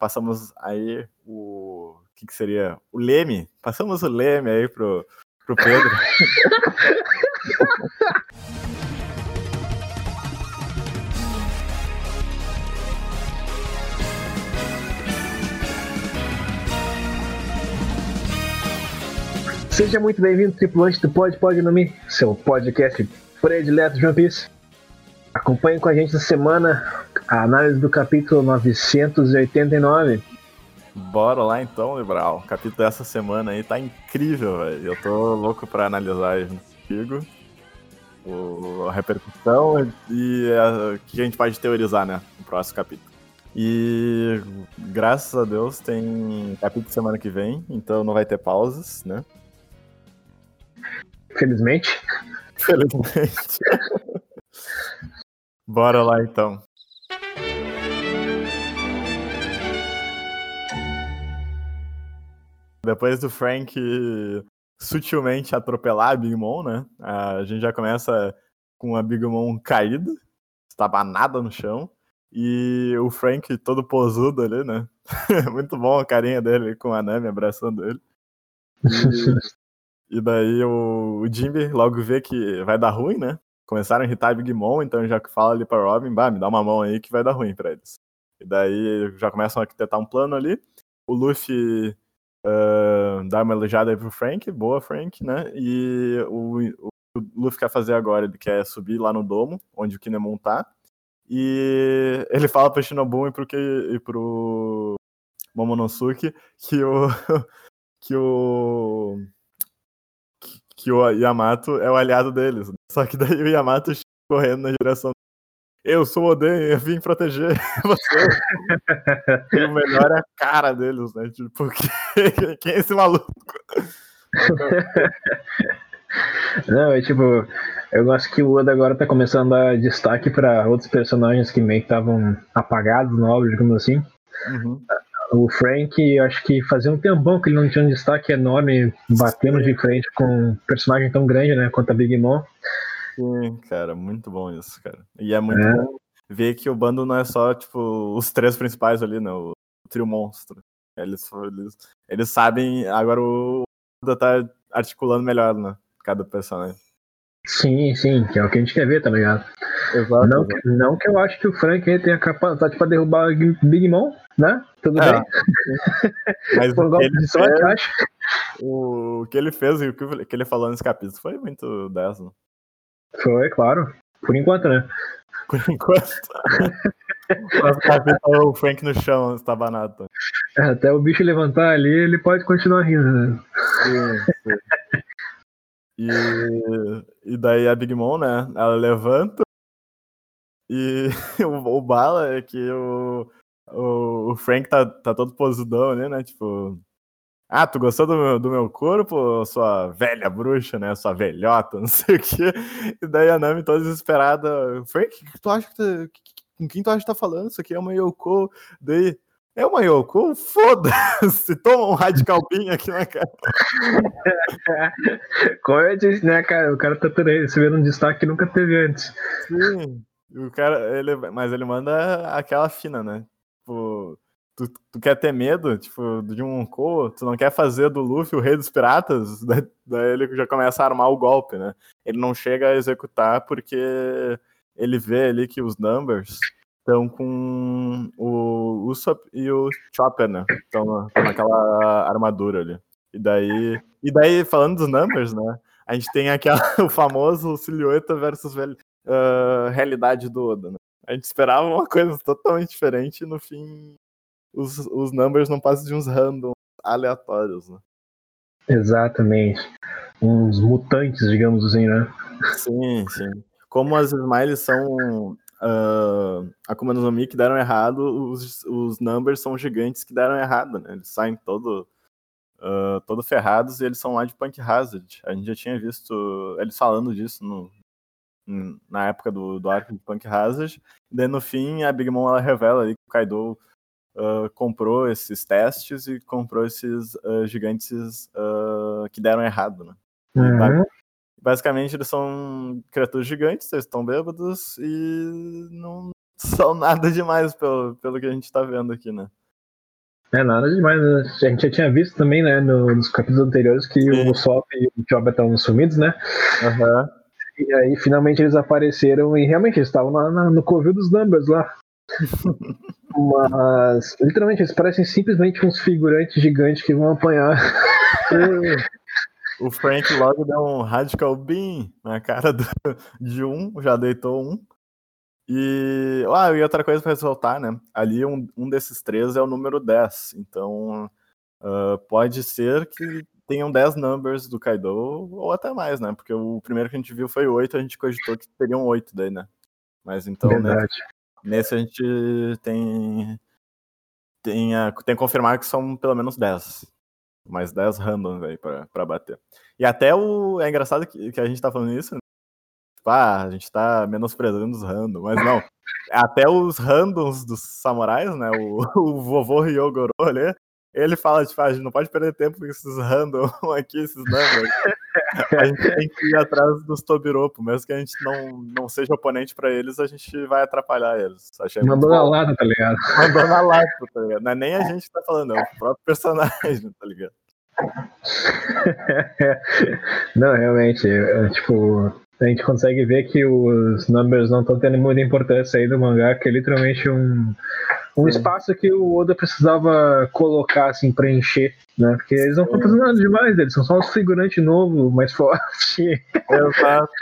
passamos aí o. O que, que seria? O Leme. Passamos o Leme aí pro, pro Pedro. Seja muito bem-vindo, tripulante do Pod Pod no Mi, seu podcast predileto de One Piece. Acompanhe com a gente essa semana a análise do capítulo 989. Bora lá então, Liberal. O capítulo dessa semana aí tá incrível, velho. Eu tô louco pra analisar aí contigo. O, a repercussão e o que a gente pode teorizar, né? No próximo capítulo. E graças a Deus tem capítulo semana que vem, então não vai ter pausas, né? Felizmente. Felizmente. Bora lá então. Depois do Frank sutilmente atropelar a Big Mom, né? A gente já começa com a Big Mom caída, estabanada no chão. E o Frank todo posudo ali, né? Muito bom a carinha dele com a Nami abraçando ele. E, e daí o, o Jimmy logo vê que vai dar ruim, né? Começaram a irritar a Big Mom, então já fala ali pra Robin, bah, me dá uma mão aí que vai dar ruim pra eles. E daí já começam a arquitetar um plano ali. O Luffy uh, dá uma elogiada aí pro Frank, boa Frank, né? E o, o, o Luffy quer fazer agora, ele quer subir lá no domo, onde o Kinemon tá. E ele fala pro Shinobu e pro, e pro Momonosuke que o que o que o Yamato é o aliado deles. Só que daí o Yamato correndo na direção eu sou o Oden, eu vim proteger você. e o melhor é a cara deles, né? Tipo, quem é esse maluco? Não, é tipo, eu gosto que o Oda agora tá começando a dar destaque para outros personagens que meio que estavam apagados no obra, digamos assim. Uhum. O Frank, acho que fazia um tempão que ele não tinha um destaque enorme, batendo de frente com um personagem tão grande, né, quanto a Big Mom. Sim, cara, muito bom isso, cara. E é muito é. bom ver que o bando não é só, tipo, os três principais ali, né, o trio monstro. Eles, eles, eles sabem, agora o Oda tá articulando melhor, né, cada personagem. Sim, sim, que é o que a gente quer ver, tá ligado? Exato, não, exato. não que eu acho que o Frank tenha capacidade pra derrubar o Big Mom, né? Tudo é, bem. Mas o, que ele fez, o que ele fez e o que ele falou nesse capítulo foi muito dessa. Foi, claro. Por enquanto, né? Por enquanto. o Frank no chão, estabanado. É, até o bicho levantar ali, ele pode continuar rindo, né? Sim, sim. E, e daí a Big Mom, né? Ela levanta e o, o bala é que o, o, o, Frank tá, tá todo posudão ali, né? Tipo, ah, tu gostou do meu, do meu corpo, sua velha bruxa, né? Sua velhota, não sei o quê. E daí a Nami toda desesperada, Frank, que tu acha que tá, com quem tu acha que tá falando? Isso aqui é uma Yoko. Daí, é uma Yoko? Foda-se! Toma um radical bean aqui na cara. Como eu disse, né, cara? O cara tá recebendo um destaque que nunca teve antes. Sim. O cara, ele, mas ele manda aquela fina, né? Tipo, tu, tu quer ter medo, tipo, de um Ko, tu não quer fazer do Luffy o rei dos piratas, daí, daí ele já começa a armar o golpe, né? Ele não chega a executar porque ele vê ali que os numbers estão com o Usopp e o Chopper, né? Estão naquela armadura ali. E daí, e daí, falando dos numbers, né? A gente tem aquela, o famoso silhueta versus uh, realidade do Oda, né? A gente esperava uma coisa totalmente diferente e no fim os, os numbers não passam de uns random aleatórios, né? Exatamente. Uns mutantes, digamos assim, né? Sim, sim. Como as smiles são uh, Akuma no Mi que deram errado, os, os numbers são gigantes que deram errado, né? Eles saem todo, uh, todo ferrados e eles são lá de Punk Hazard. A gente já tinha visto eles falando disso no, na época do, do arco de Punk Hazard. E daí no fim a Big Mom ela revela ali que o Kaido uh, comprou esses testes e comprou esses uh, gigantes uh, que deram errado, né? Uhum. Basicamente, eles são criaturas gigantes, eles estão bêbados e não são nada demais pelo, pelo que a gente tá vendo aqui, né? É nada demais, né? A gente já tinha visto também, né, nos capítulos anteriores que Sim. o Sop e o Job estavam sumidos, né? Uhum. E aí finalmente eles apareceram e realmente eles estavam na, na, no covil dos Numbers lá. Mas literalmente eles parecem simplesmente uns figurantes gigantes que vão apanhar. o Frank logo deu um radical beam na cara do, de um, já deitou um. E, ah, e outra coisa para ressaltar, né? Ali um, um desses três é o número 10. Então uh, pode ser que tenham 10 numbers do Kaido, ou até mais, né? Porque o primeiro que a gente viu foi 8, a gente cogitou que teriam 8 daí, né? Mas então, né, nesse a gente tem. Tem, a, tem que confirmar que são pelo menos 10. Mais 10 randoms aí pra, pra bater. E até o. É engraçado que, que a gente tá falando isso, Tipo, ah, a gente tá menosprezando os randoms, mas não. Até os randoms dos samurais, né? O, o vovô Ryogoro ali, ele fala, tipo, ah, a gente não pode perder tempo com esses random aqui, esses numbers. a gente tem que ir atrás dos Tobiropo, mesmo que a gente não, não seja oponente pra eles, a gente vai atrapalhar eles. Achei Mandou na lata, tá ligado? Mandou na lata, tá ligado? Não é nem a gente que tá falando, é o próprio personagem, tá ligado? não, realmente, é, tipo, a gente consegue ver que os numbers não estão tendo muita importância aí do mangá, que é literalmente um, um espaço que o Oda precisava colocar, assim, preencher, né? Porque eles não estão fazendo nada demais, eles são só um figurante novo, mais forte. Exato.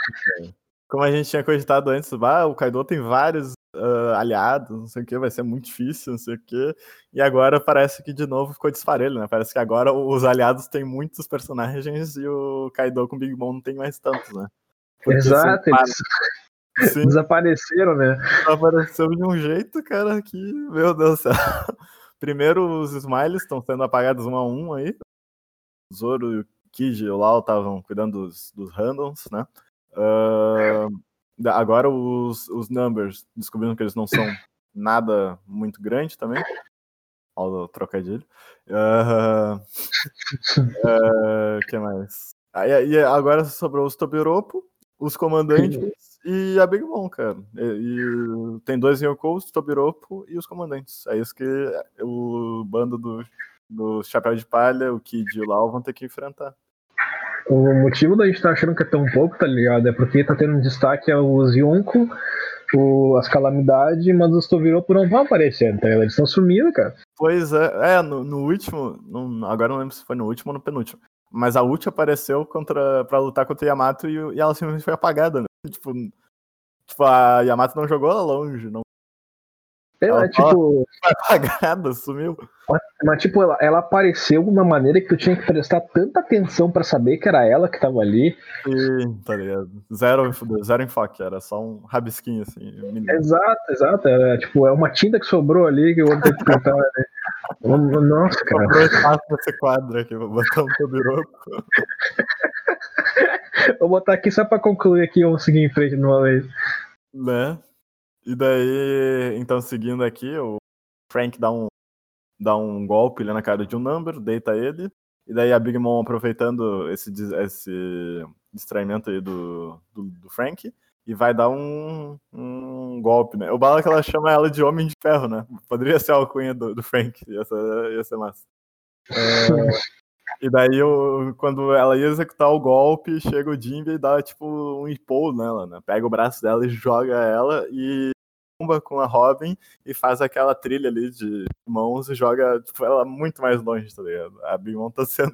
Como a gente tinha cogitado antes, ah, o Kaido tem vários uh, aliados, não sei o que, vai ser muito difícil, não sei o que. E agora parece que de novo ficou desfarelho, né? Parece que agora os aliados têm muitos personagens e o Kaido com o Big Mom não tem mais tantos, né? Porque Exato, eles Sim. desapareceram, né? Apareceu de um jeito, cara, que, meu Deus do céu. Primeiro, os smiles estão sendo apagados um a um aí. O Zoro e o Kid e o Lau estavam cuidando dos, dos randoms, né? Uh, agora os, os numbers descobrindo que eles não são nada muito grande também. Olha o trocadilho. O uh, uh, que mais? Aí, agora sobrou os Tobiropo os comandantes e a Big Mom, cara. E, e tem dois Yonkous, Tobiropo e os comandantes. É isso que o bando do, do Chapéu de Palha, o Kid e o Lau vão ter que enfrentar. O motivo da gente estar tá achando que é tão pouco, tá ligado? É porque tá tendo um destaque os Yonko, o, as calamidades, mas os Tobiropo não vão aparecer, tá ligado? Eles estão sumindo, cara. Pois é, é no, no último, no, agora não lembro se foi no último ou no penúltimo. Mas a Uchi apareceu contra, pra lutar contra o Yamato e, e ela simplesmente foi apagada, né? Tipo, tipo, a Yamato não jogou ela longe, não. Ela, ela tipo. Foi apagada, sumiu. Mas, mas, tipo, ela, ela apareceu de uma maneira que tu tinha que prestar tanta atenção pra saber que era ela que tava ali. Sim, tá ligado? Zero, zero enfoque, era só um rabisquinho assim. Menino. Exato, exato. Era, tipo, é uma tinta que sobrou ali que eu vou ter que pintar, né? Nossa, cara. Comprou espaço nesse quadro aqui, vou botar um tobiroco. vou botar aqui só pra concluir aqui, vamos seguir em frente de uma vez. Né? E daí, então, seguindo aqui, o Frank dá um, dá um golpe ali na cara de um number, deita ele. E daí a Big Mom aproveitando esse, esse distraimento aí do, do, do Frank e vai dar um, um golpe, né? O bala que ela chama ela de Homem de Ferro, né? Poderia ser a alcunha do, do Frank, ia ser, ia ser massa. É, e daí, eu, quando ela ia executar o golpe, chega o Jimby e dá tipo um impulso nela, né? Pega o braço dela e joga ela e bomba com a Robin e faz aquela trilha ali de mãos e joga tipo, ela muito mais longe, tá ligado? A Big Mom tá sendo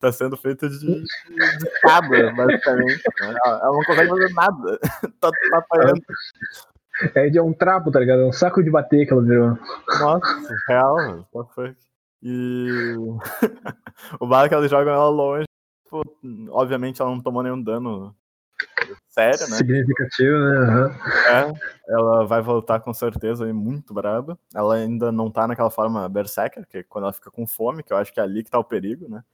tá sendo feita de, de cabra, basicamente. Né? Ela não consegue fazer nada. tá, tá apanhando. É de um trapo, tá ligado? É um saco de bater que ela virou. Nossa, real, what fuck. E o bar que ela joga ela longe, pô, obviamente ela não tomou nenhum dano sério, né? Significativo, né? Uhum. É, ela vai voltar com certeza e muito braba. Ela ainda não tá naquela forma berserker, que é quando ela fica com fome, que eu acho que é ali que tá o perigo, né?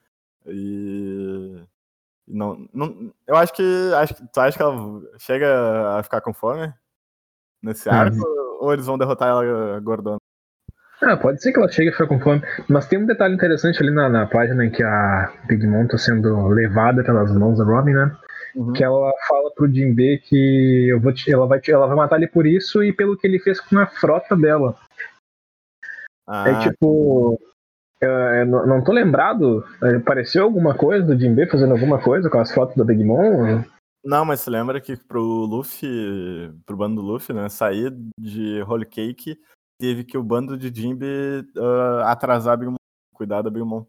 E não, não, eu acho que acho tu acha que ela chega a ficar com fome nesse arco uhum. ou eles vão derrotar ela gordona? Ah, pode ser que ela chegue a ficar com fome, mas tem um detalhe interessante ali na, na página em que a Big Mom tá sendo levada pelas mãos da Robin, né? Uhum. Que ela fala pro Jinbe que eu vou te, ela, vai, ela vai matar ele por isso e pelo que ele fez com a frota dela. Ah. É tipo, Eu, não tô lembrado. Apareceu alguma coisa do Jinbe fazendo alguma coisa com as fotos da Big Mom? Não, mas você lembra que pro Luffy, pro bando do Luffy, né, sair de Holy Cake, teve que o bando de Jinbe uh, atrasar a Big Mom, cuidar da Big Mom.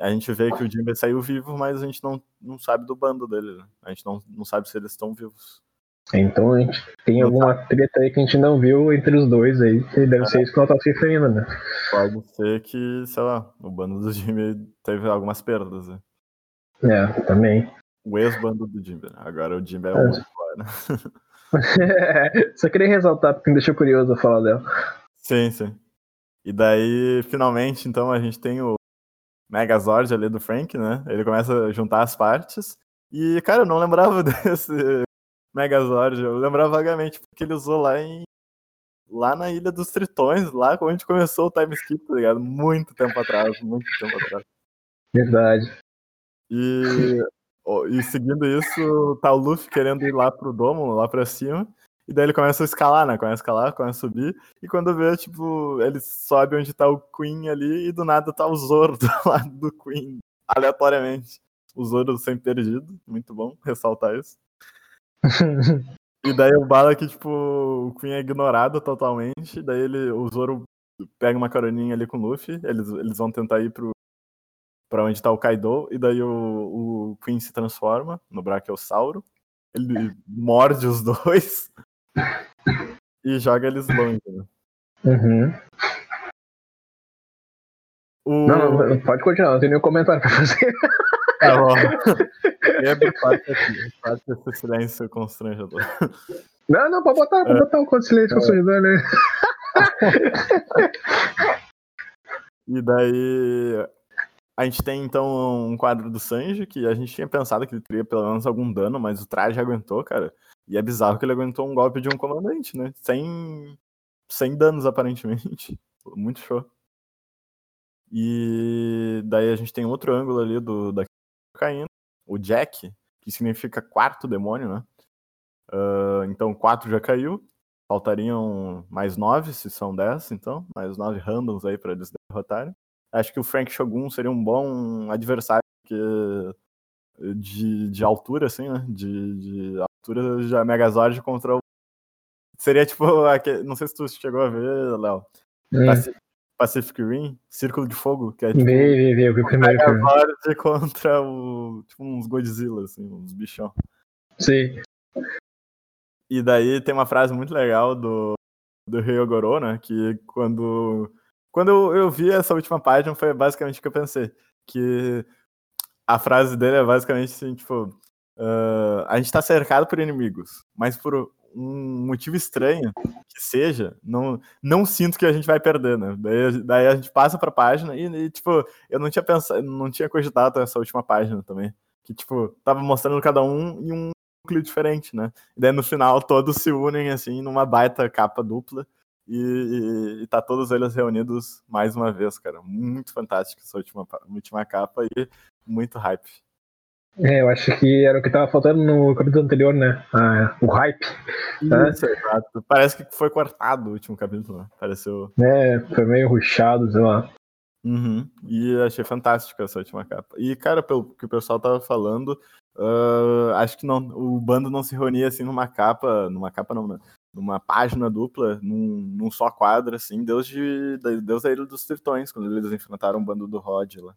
A gente vê que o Jinbe saiu vivo, mas a gente não, não sabe do bando dele. Né? A gente não, não sabe se eles estão vivos. Então a gente tem alguma treta aí que a gente não viu entre os dois aí, que deve é. ser isso que ela tá se referindo, né? Pode ser que, sei lá, o bando do Jimmy teve algumas perdas, né? É, também. O ex-bando do Jimmy, né? Agora o Jimmy é o outro né? Só queria ressaltar porque me deixou curioso falar dela. Sim, sim. E daí, finalmente, então, a gente tem o Megazord ali do Frank, né? Ele começa a juntar as partes. E, cara, eu não lembrava desse Megazord. Eu lembrava vagamente, porque ele usou lá em. Lá na Ilha dos Tritões, lá quando a gente começou o time skip, tá ligado? Muito tempo atrás, muito tempo atrás. Verdade. E, e seguindo isso, tá o Luffy querendo ir lá pro domo, lá pra cima. E daí ele começa a escalar, né? Começa a escalar, começa a subir. E quando vê, tipo, ele sobe onde tá o Queen ali e do nada tá o Zoro do lado do Queen, aleatoriamente. O Zoro sempre perdido, muito bom ressaltar isso. E daí o bala que, tipo, o Queen é ignorado totalmente. Daí ele, o Zoro pega uma caroninha ali com o Luffy. Eles, eles vão tentar ir pro, pra onde tá o Kaido. E daí o, o Queen se transforma no Brachiosauro. Ele morde os dois. e joga eles longe. Né? Uhum. O... Não, não, pode continuar, não tem nenhum comentário pra fazer. Tá bom. Quebra parte aqui. Parte desse silêncio constrangedor. Não, não, pode botar, pode é. botar um silêncio é. constrangedor, né? e daí. A gente tem então um quadro do Sanji, que a gente tinha pensado que ele teria pelo menos algum dano, mas o traje aguentou, cara. E é bizarro que ele aguentou um golpe de um comandante, né? Sem, sem danos, aparentemente. Muito show. E daí a gente tem outro ângulo ali do, da caindo. O Jack, que significa quarto demônio, né? Uh, então, quatro já caiu. Faltariam mais nove, se são dez, então. Mais nove randoms aí para eles derrotarem. Acho que o Frank Shogun seria um bom adversário que, de, de altura, assim, né? De, de altura de Megazord contra o. Seria tipo. Não sei se tu chegou a ver, Léo. É. Pacific Rim, Círculo de Fogo, que é tipo. Vê, vê, vê, o primeiro filme. contra o, tipo, uns Godzilla, assim, uns bichão. Sim. E daí tem uma frase muito legal do, do Ryogoro, né? Que quando. Quando eu, eu vi essa última página, foi basicamente o que eu pensei. Que a frase dele é basicamente assim, tipo. Uh, a gente tá cercado por inimigos, mas por um motivo estranho que seja, não, não sinto que a gente vai perder, né? Daí, daí a gente passa pra página e, e, tipo, eu não tinha pensado, não tinha cogitado essa última página também. Que, tipo, tava mostrando cada um em um núcleo diferente, né? E daí no final todos se unem, assim, numa baita capa dupla. E, e, e tá todos eles reunidos mais uma vez, cara. Muito fantástico essa última, última capa e muito hype. É, eu acho que era o que tava faltando no capítulo anterior, né? Ah, o hype. Né? Isso, exato. Parece que foi cortado o último capítulo, né? Pareceu. É, foi meio ruchado, sei lá. Uhum. E achei fantástico essa última capa. E, cara, pelo que o pessoal tava falando, uh, acho que não, o bando não se reunia assim numa capa, numa capa não, né? numa página dupla, num, num só quadro, assim, Deus, de, Deus da Ilha dos Tritões, quando eles enfrentaram o bando do Rod lá.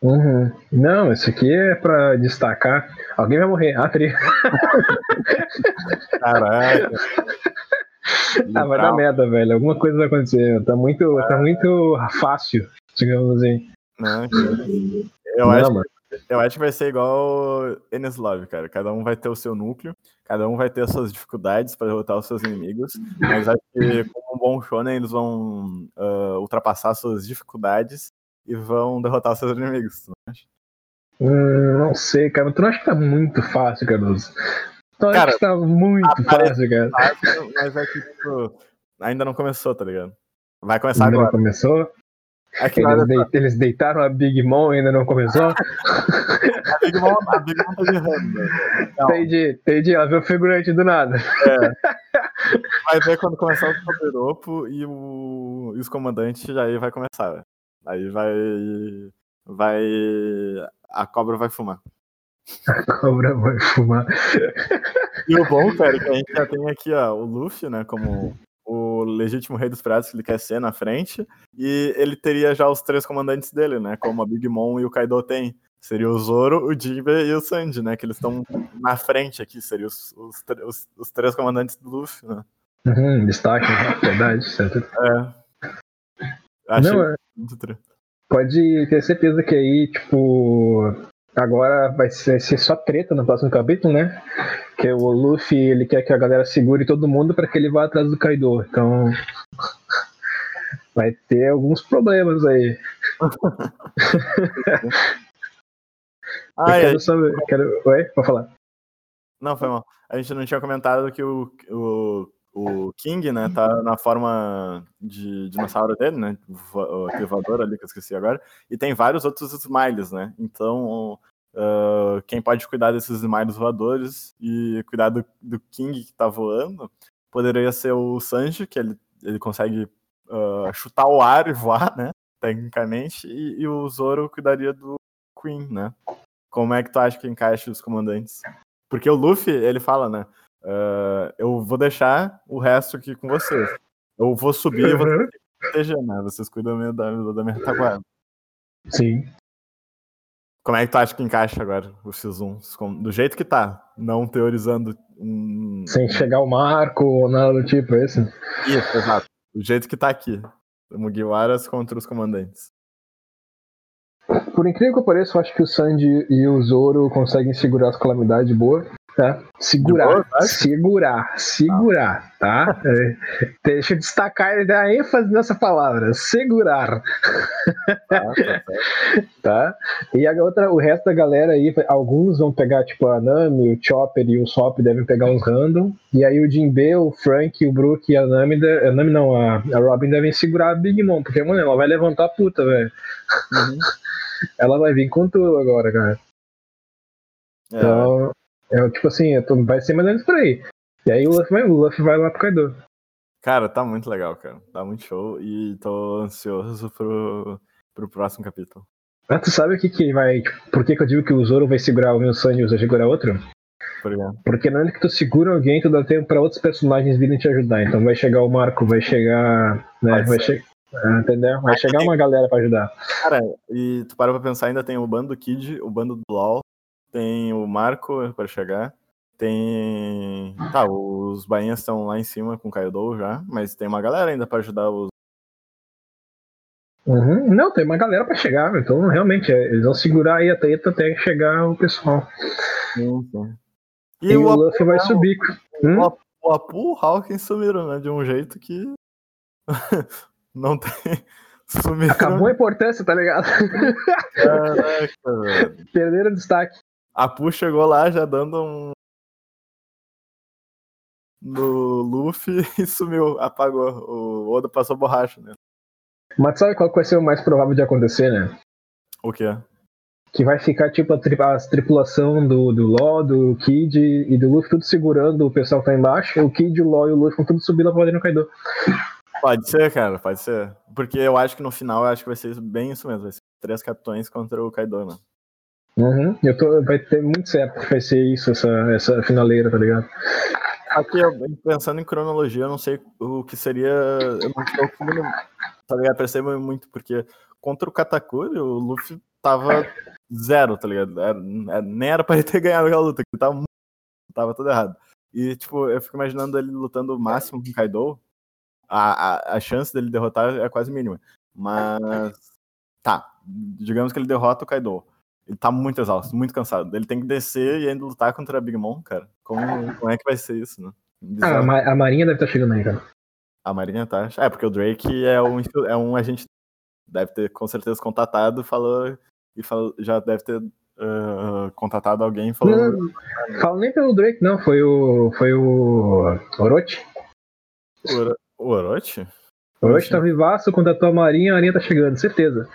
Uhum. Não, isso aqui é pra destacar. Alguém vai morrer. Ah, tri. Caraca. ah, vai dar merda, velho. Alguma coisa vai acontecer. Tá muito, tá muito fácil, digamos assim. Não, eu, Não, acho, eu acho que vai ser igual Enes Love, cara. Cada um vai ter o seu núcleo, cada um vai ter as suas dificuldades para derrotar os seus inimigos. Mas acho que, como um bom shonen, eles vão uh, ultrapassar suas dificuldades e vão derrotar seus inimigos, tu não acha? Hum, não sei, cara. Tu não acha que tá muito fácil, Cardoso? Tu acha cara, que tá muito fácil, cara. Fácil, mas é que, tipo, ainda não começou, tá ligado? Vai começar ainda agora. Não começou? É que eles, de, eles, deitaram a Big Mom e ainda não começou? a Big Mom, a Big Mom tá errando. Entendi, entendi. Ela viu o figurante do nada. É. Vai ver quando começar o Toberopo e, o, e os comandantes, já aí vai começar, velho. Aí vai. Vai. A cobra vai fumar. A cobra vai fumar. E o bom, cara, é que a gente já tem aqui, ó, o Luffy, né, como o legítimo rei dos piratas que ele quer ser na frente, e ele teria já os três comandantes dele, né, como a Big Mom e o Kaido tem. Seria o Zoro, o Jinbe e o Sanji, né, que eles estão na frente aqui, seriam os, os, os, os, três comandantes do Luffy, né. Uhum, destaque, né? verdade, certo. É. Achei Não, é... muito triste. Pode ter certeza que aí, tipo, agora vai ser, ser, só treta no próximo capítulo, né? Que o Luffy ele quer que a galera segure todo mundo para que ele vá atrás do Kaido. Então vai ter alguns problemas aí. ah, quero saber. Quero... Oi, pode falar. Não, foi mal. A gente não tinha comentado que o, o o King, né, tá na forma de dinossauro dele, né, o voador ali, que eu esqueci agora, e tem vários outros Smiles, né, então uh, quem pode cuidar desses Smiles voadores e cuidar do, do, King que tá voando, poderia ser o Sanji, que ele, ele consegue uh, chutar o ar e voar, né, tecnicamente, e, e o Zoro cuidaria do Queen, né. Como é que tu acha que encaixa os comandantes? Porque o Luffy, ele fala, né, Uh, eu vou deixar o resto aqui com vocês. Eu vou subir e vou proteger, né? Vocês cuidam da, da minha retaguarda. Sim. Como é que tu acha que encaixa agora o X1? Do jeito que tá, não teorizando um... Sem chegar o marco ou nada do tipo, é esse? Isso, exato. Do jeito que tá aqui. Mugiwaras contra os comandantes. Por incrível que pareça, eu acho que o Sandy e o Zoro conseguem segurar as calamidades boa tá? Segurar, boa, tá? segurar, segurar, tá? É, deixa eu destacar e dar ênfase nessa palavra, segurar. Ah, tá, tá, E a outra, o resto da galera aí, alguns vão pegar tipo a Nami, o Chopper e o Sop devem pegar uns random, e aí o Jinbe, o Frank, o Brook e a Nami, a Nami não, a, a Robin devem segurar a Big Mom, porque, mano, ela vai levantar a puta, velho. Uhum. ela vai vir com tudo agora, cara. É. Então, é tipo assim, tô, vai ser mais ou menos por aí. E aí o Luffy vai, o Luffy vai lá pro Kaido. Cara, tá muito legal, cara. Tá muito show e tô ansioso pro, pro próximo capítulo. Ah, tu sabe o que que vai. Por que, que eu digo que o Zoro vai segurar o meu sangue e o Zoro segurar outro? Por Porque na hora que tu segura alguém, tu dá tempo pra outros personagens virem te ajudar. Então vai chegar o Marco, vai chegar. Né, vai chegar. Ah, entendeu? Vai chegar uma galera pra ajudar. Cara, e tu para pra pensar, ainda tem o bando do Kid, o bando do LOL, tem o Marco para chegar. Tem. Tá, os bainhas estão lá em cima com o Kaido já, mas tem uma galera ainda para ajudar os. Uhum. Não, tem uma galera para chegar, então realmente é, eles vão segurar aí a treta até chegar o pessoal. Sim, sim. E, e o, o Luffy vai subir. Hum? O Apu e o Hawkins sumiram, né? De um jeito que. não tem. Sumiram. Acabou a importância, tá ligado? Caraca, velho. Perderam destaque. A Pu chegou lá já dando um. No Luffy e sumiu, apagou. O Oda passou borracha, né? Mas sabe qual vai ser o mais provável de acontecer, né? O quê? Que vai ficar tipo a, tri a tripulação do, do Law, do Kid e do Luffy tudo segurando o pessoal que tá embaixo. O Kid, o Law e o Luffy vão tudo subir lá pra no Kaido. Pode ser, cara, pode ser. Porque eu acho que no final eu acho que vai ser bem isso mesmo. Vai ser três capitões contra o Kaido, mano. Uhum. Eu tô, vai ter muito certo que vai ser isso, essa, essa finaleira, tá ligado? Aqui, pensando em cronologia, eu não sei o que seria. Eu não estou conseguindo, tá ligado? Percebo muito, porque contra o Katakuri, o Luffy tava zero, tá ligado? Era, nem era pra ele ter ganhado aquela luta, ele tava, tava tudo errado. E, tipo, eu fico imaginando ele lutando o máximo com o Kaido. A, a, a chance dele derrotar é quase mínima. Mas. Tá, digamos que ele derrota o Kaido. Ele tá muito exausto, muito cansado. Ele tem que descer e ainda lutar contra a Big Mom, cara. Como, como é que vai ser isso, né? Ah, a, Marinha deve estar tá chegando aí, cara. A Marinha tá. É, porque o Drake é um, é um agente. Deve ter com certeza contatado, falou. E falou, já deve ter uh, contatado alguém falou. Não, fala nem pelo Drake, não. Foi o. Foi o. Orochi. O, Orochi? O Orochi tá vivaço, contatou a Marinha, a Marinha tá chegando, certeza.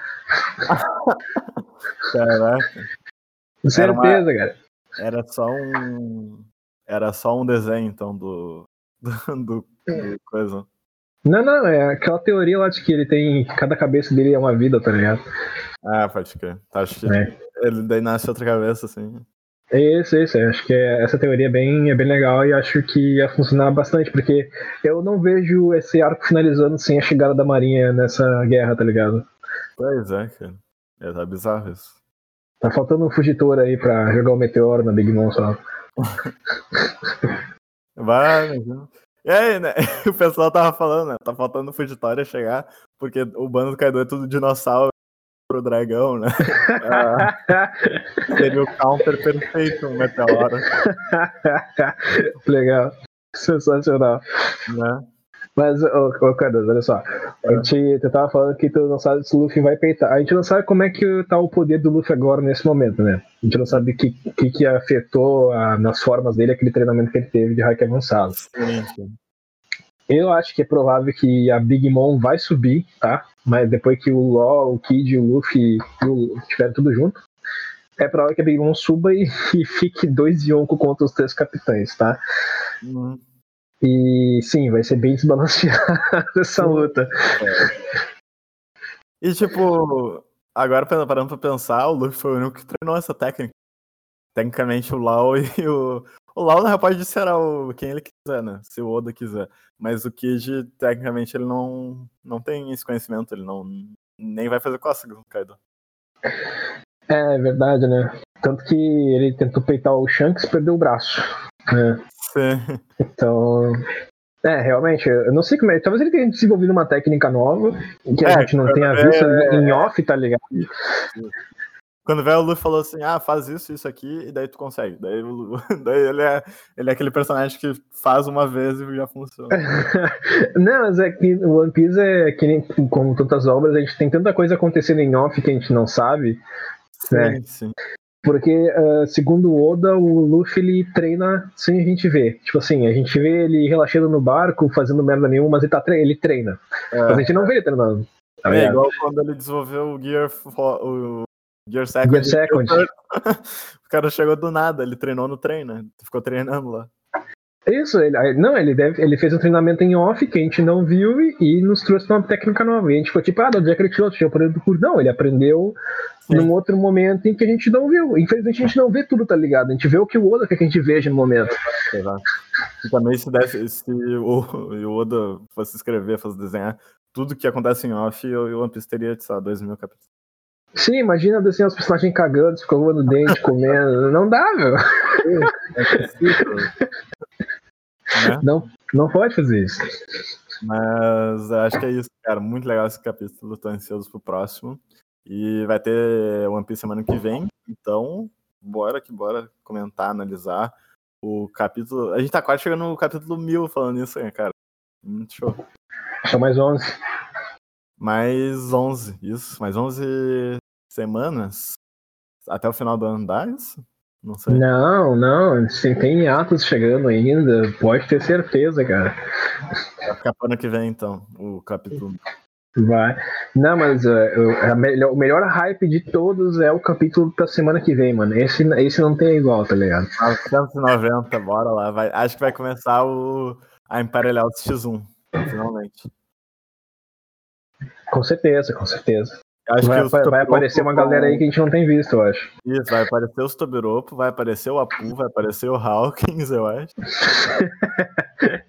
Caraca. Com certeza, era uma, cara. Era só um. Era só um desenho, então, do. do, do, do coisa. Não, não, é aquela teoria lá de que ele tem. Cada cabeça dele é uma vida, tá ligado? Ah, pode crer. Tá, acho que é. ele daí nasce outra cabeça, assim. É isso, é isso. Acho que essa teoria é bem, é bem legal e acho que ia funcionar bastante, porque eu não vejo esse arco finalizando sem a chegada da Marinha nessa guerra, tá ligado? Pois é, cara. É, tá bizarro isso. Tá faltando um fugitor aí pra jogar o um meteoro na Big Mom só. Vai, e aí, né? O pessoal tava falando, né? Tá faltando o Fugitória chegar, porque o bando do Kaido é tudo dinossauro pro dragão, né? Ah, seria o counter perfeito, um meteoro. Legal. Sensacional. Né? Mas, ô, ô Cardoso, olha só. A gente, tu tava falando que tu não sabe se o Luffy vai peitar. A gente não sabe como é que tá o poder do Luffy agora nesse momento, né? A gente não sabe o que, que, que afetou a, nas formas dele aquele treinamento que ele teve de hack avançado. Sim, sim. Eu acho que é provável que a Big Mom vai subir, tá? Mas depois que o Law, o Kid, o Luffy estiverem tudo junto, é provável que a Big Mom suba e, e fique dois Yonko contra os três capitães, tá? Uhum. E sim, vai ser bem desbalanceada essa luta. E tipo, agora parando pra pensar, o Luffy foi o único que treinou essa técnica. Tecnicamente o Lau e o. O Lau na real pode ser o... quem ele quiser, né? Se o Oda quiser. Mas o Kid, tecnicamente, ele não, não tem esse conhecimento, ele não. Nem vai fazer cócegas no Kaido. É, é verdade, né? Tanto que ele tentou peitar o Shanks e perdeu o braço. Sim. Então, é, realmente, eu não sei como é. Talvez ele tenha desenvolvido uma técnica nova que a é, gente não tenha visto é... em off, tá ligado? Quando veio o Luffy falou assim, ah, faz isso, isso aqui, e daí tu consegue. Daí, daí ele, é, ele é aquele personagem que faz uma vez e já funciona. não, mas é que o One Piece é que nem como tantas obras, a gente tem tanta coisa acontecendo em off que a gente não sabe. Sim, né? sim. Porque, uh, segundo o Oda, o Luffy ele treina sem a gente ver. Tipo assim, a gente vê ele relaxando no barco, fazendo merda nenhuma, mas ele, tá tre ele treina. É. Mas a gente não vê ele treinando. Tá é igual quando ele desenvolveu o Gear, o Gear Second. Gear Second. o cara chegou do nada, ele treinou no treino, né? Ficou treinando lá. Isso, ele, não, ele, deve, ele fez um treinamento em off que a gente não viu e, e nos trouxe uma técnica nova. E a gente ficou tipo, ah, onde é que ele tirou? Tinha aprendido por. Não, ele aprendeu Sim. num outro momento em que a gente não viu. Infelizmente a gente não vê tudo, tá ligado? A gente vê o que o Oda quer que a gente veja no momento. Exato. E também se, desse, se o, o Oda fosse escrever, fosse desenhar tudo que acontece em off, o One Piece teria, sei lá, dois mil capítulos. Sim, imagina assim, os personagens cagando, escovando dente, comendo. Não dá, meu. É? Não, não pode fazer isso. Mas acho que é isso, cara. Muito legal esse capítulo. Tô ansioso pro próximo. E vai ter One Piece semana que vem. Então, bora que bora comentar, analisar o capítulo. A gente tá quase chegando no capítulo mil falando isso, né, cara? Muito show. Só mais 11. Mais 11, isso. Mais 11 semanas. Até o final do ano dá isso? Não sei. Não, não. Se tem atos chegando ainda, pode ter certeza, cara. Vai ficar para ano que vem, então, o capítulo. Vai. Não, mas uh, melhor, o melhor hype de todos é o capítulo da semana que vem, mano. Esse, esse não tem igual, tá ligado? 990, bora lá. Vai, acho que vai começar o, a emparelhar o X1, finalmente. Com certeza, com certeza. Acho vai, que vai aparecer uma galera aí que a gente não tem visto, eu acho. Isso, vai aparecer os Tobiropo, vai aparecer o Apu, vai aparecer o Hawkins, eu acho.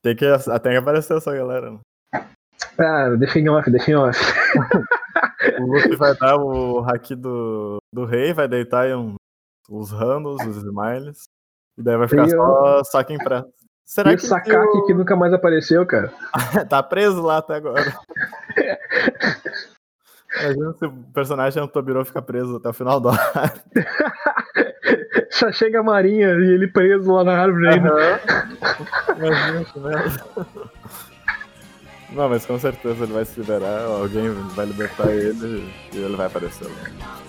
tem, que, tem que aparecer essa galera. Né? Ah, deixa em off, deixa em off. o Luffy vai dar o haki do, do rei, vai deitar aí um, os randos, os smiles. E daí vai ficar só, só quem presta. Será e que o Sakaki o... que nunca mais apareceu, cara? tá preso lá até agora. Imagina se o personagem é um Tobirô fica preso até o final do ar. Já chega a Marinha e ele preso lá na árvore ainda. Imagina que merda. Não, mas com certeza ele vai se liberar, alguém vai libertar ele e ele vai aparecer lá.